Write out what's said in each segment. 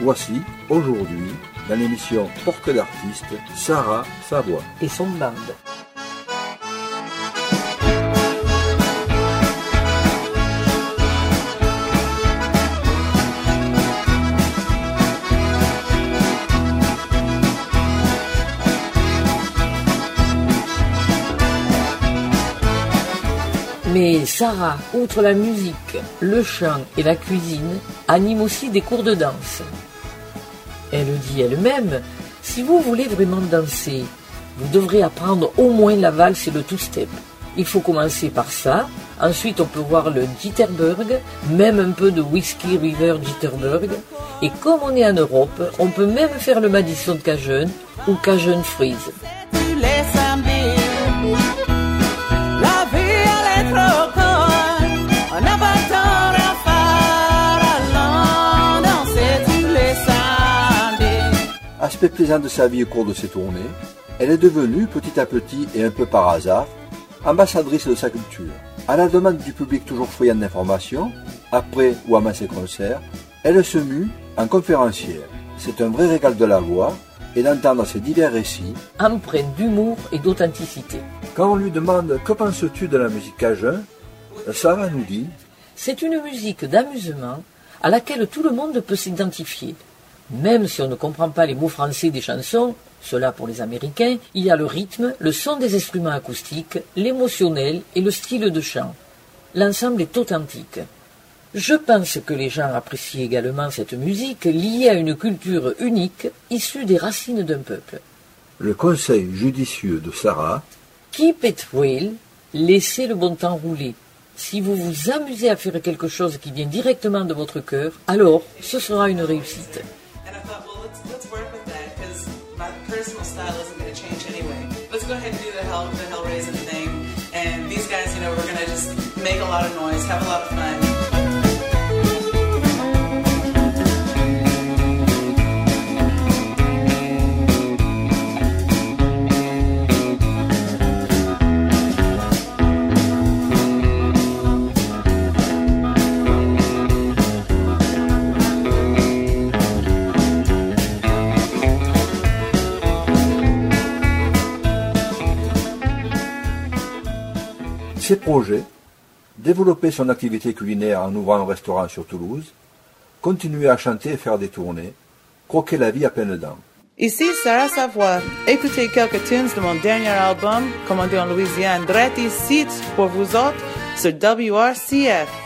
Voici, aujourd'hui, dans l'émission Porte d'artiste, Sarah Savoie. et son band. Sarah, outre la musique, le chant et la cuisine, anime aussi des cours de danse. Elle dit elle-même, si vous voulez vraiment danser, vous devrez apprendre au moins la valse et le two-step. Il faut commencer par ça, ensuite on peut voir le Jitterbug, même un peu de Whiskey River Jitterbug, et comme on est en Europe, on peut même faire le Madison Cajun ou Cajun Freeze. Samedis. Aspect plaisant de sa vie au cours de ses tournées, elle est devenue petit à petit et un peu par hasard ambassadrice de sa culture. À la demande du public toujours friand d'informations, après ou avant ses concerts, elle se mue en conférencière. C'est un vrai régal de la voix et d'entendre ses divers récits. Empreinte d'humour et d'authenticité. Quand on lui demande que penses-tu de la musique cajun, Sarah nous dit C'est une musique d'amusement à laquelle tout le monde peut s'identifier. Même si on ne comprend pas les mots français des chansons, cela pour les Américains, il y a le rythme, le son des instruments acoustiques, l'émotionnel et le style de chant. L'ensemble est authentique. Je pense que les gens apprécient également cette musique liée à une culture unique issue des racines d'un peuple. le conseil judicieux de Sarah Keep it real, laissez le bon temps rouler. Si vous vous amusez à faire quelque chose qui vient directement de votre cœur, alors ce sera une réussite. Let's go ahead and do the hell the Hellraiser thing. And these guys, you know, we're to just make a lot of noise, have a lot of fun. Ses projets, développer son activité culinaire en ouvrant un restaurant sur Toulouse, continuer à chanter et faire des tournées, croquer la vie à pleines dents. Ici Sarah Savoie. Écoutez quelques tunes de mon dernier album, commandé en Louisiane, ici pour vous autres sur WRCF.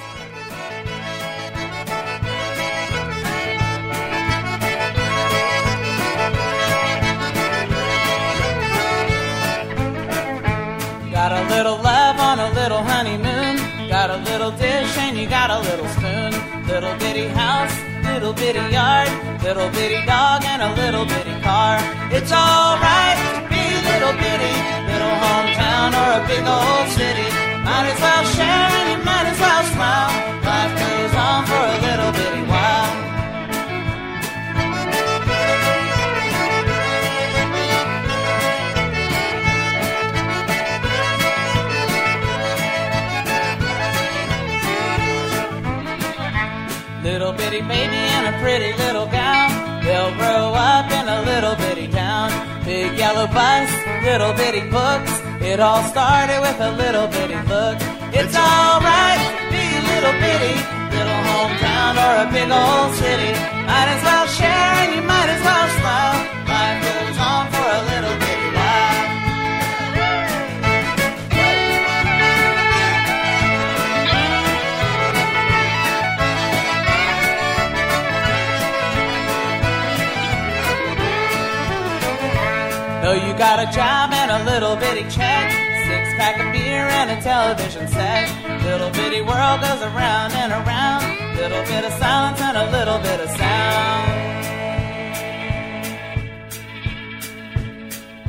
Little dish and you got a little spoon. Little bitty house, little bitty yard. Little bitty dog and a little bitty car. It's alright to be little bitty. Little hometown or a big old city. Might as well share and you might as well smile. Life goes on for a little bitty while. Bitty baby and a pretty little gal. They'll grow up in a little bitty town. Big yellow bus, little bitty books. It all started with a little bitty look. It's alright be little bitty, little hometown or a big old city. Might as well share and you might as well smile. Got a job and a little bitty check. Six pack of beer and a television set. Little bitty world goes around and around. Little bit of silence and a little bit of sound.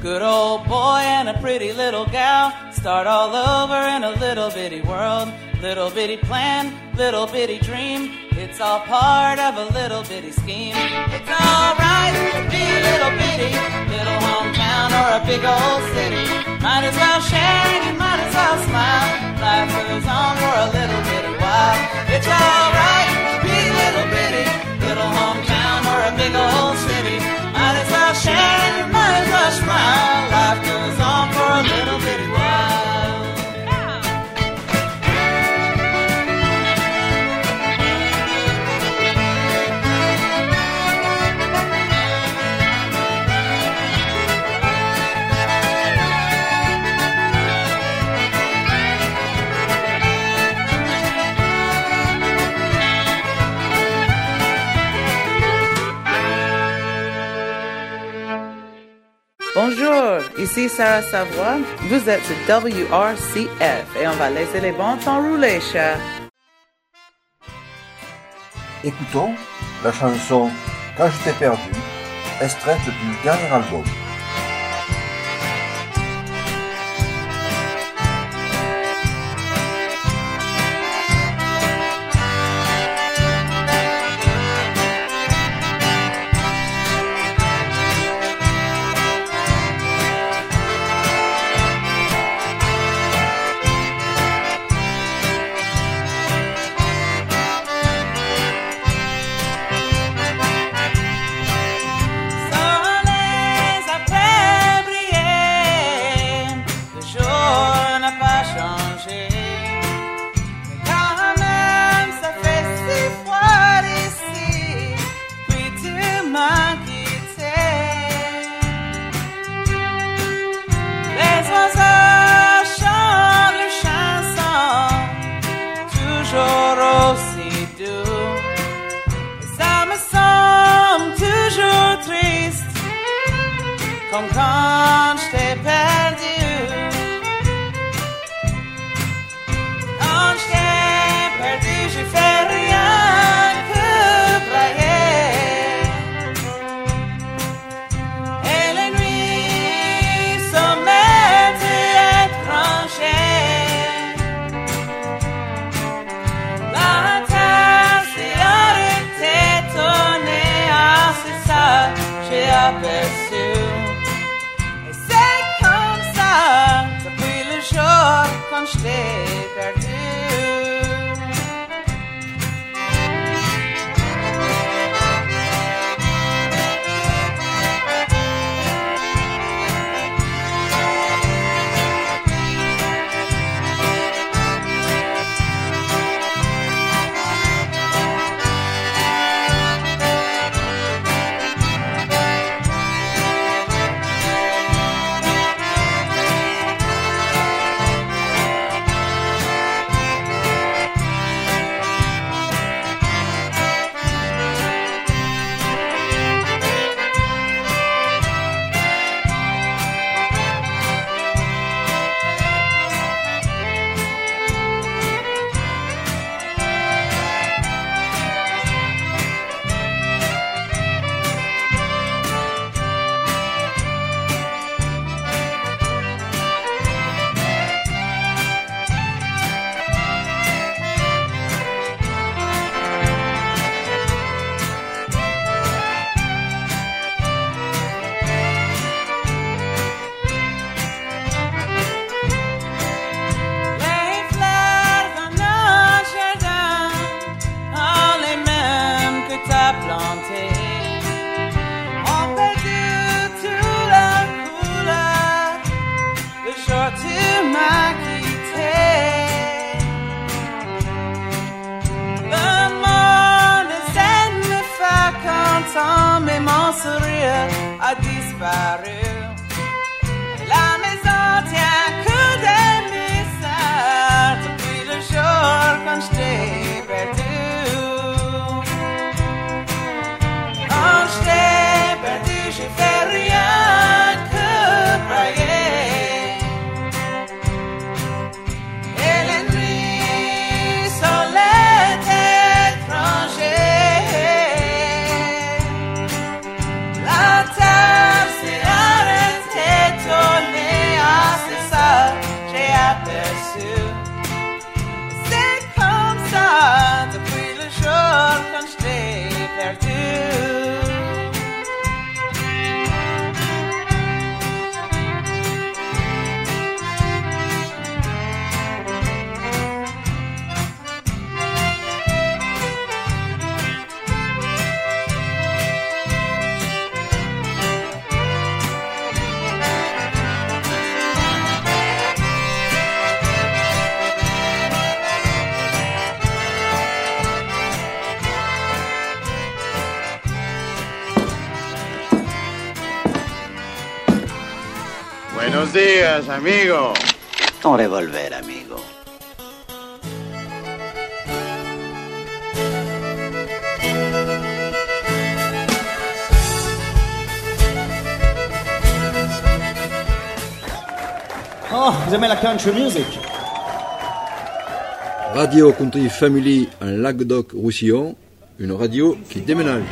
Good old boy and a pretty little gal start all over in a little bitty world. Little bitty plan, little bitty dream. It's all part of a little bitty scheme. It's alright to be little bitty, little hometown or a big old city. Might as well share and you might as well smile. Life goes on for a little bitty while. It's alright to be little bitty, Bonjour, ici Sarah Savoie. Vous êtes WRCF et on va laisser les bandes s'enrouler, cher. Écoutons la chanson Quand je t'ai perdu, extraite du dernier album. comprendre, j'étais perdu. Non, j'étais perdu, j'ai fait rien que er. brailler. Et les nuits sommeillent et étrangères. La terre s'est arrêtée, tonnée, ah c'est ça, j'ai appelé von Schweden. Días, amigo. Ton revolver, amigo. Oh, vous aimez la country music? Radio Country Family en Languedoc-Roussillon, une radio qui déménage.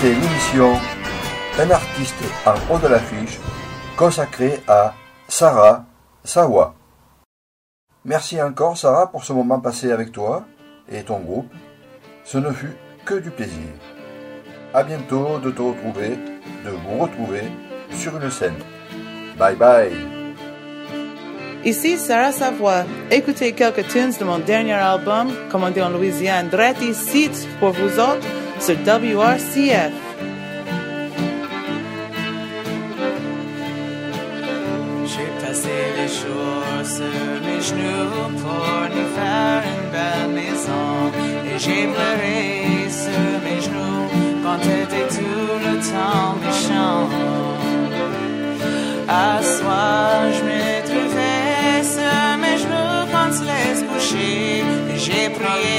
C'était l'émission Un artiste en haut de l'affiche consacrée à Sarah Sawa. Merci encore Sarah pour ce moment passé avec toi et ton groupe. Ce ne fut que du plaisir. À bientôt de te retrouver, de vous retrouver sur une scène. Bye bye. Ici Sarah Savoie. Écoutez quelques tunes de mon dernier album, commandé en Louisiane, direct ici pour vous autres sur WRCF. J'ai passé les jours sur mes genoux pour nous faire une belle maison. Et j'ai pleuré sur mes genoux quand t'étais tout le temps méchant. À soir, je me trouvais sur mes genoux quand tu laisses coucher. Et j'ai prié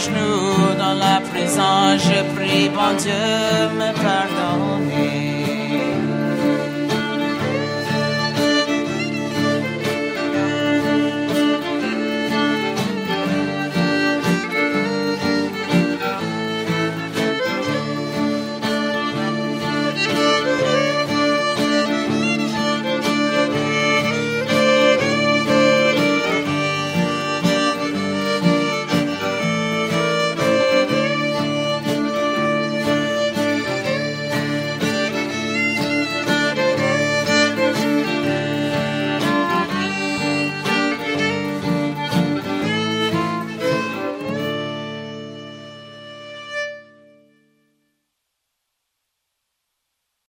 genoux dans la prison, je prie bon Dieu me pardonner.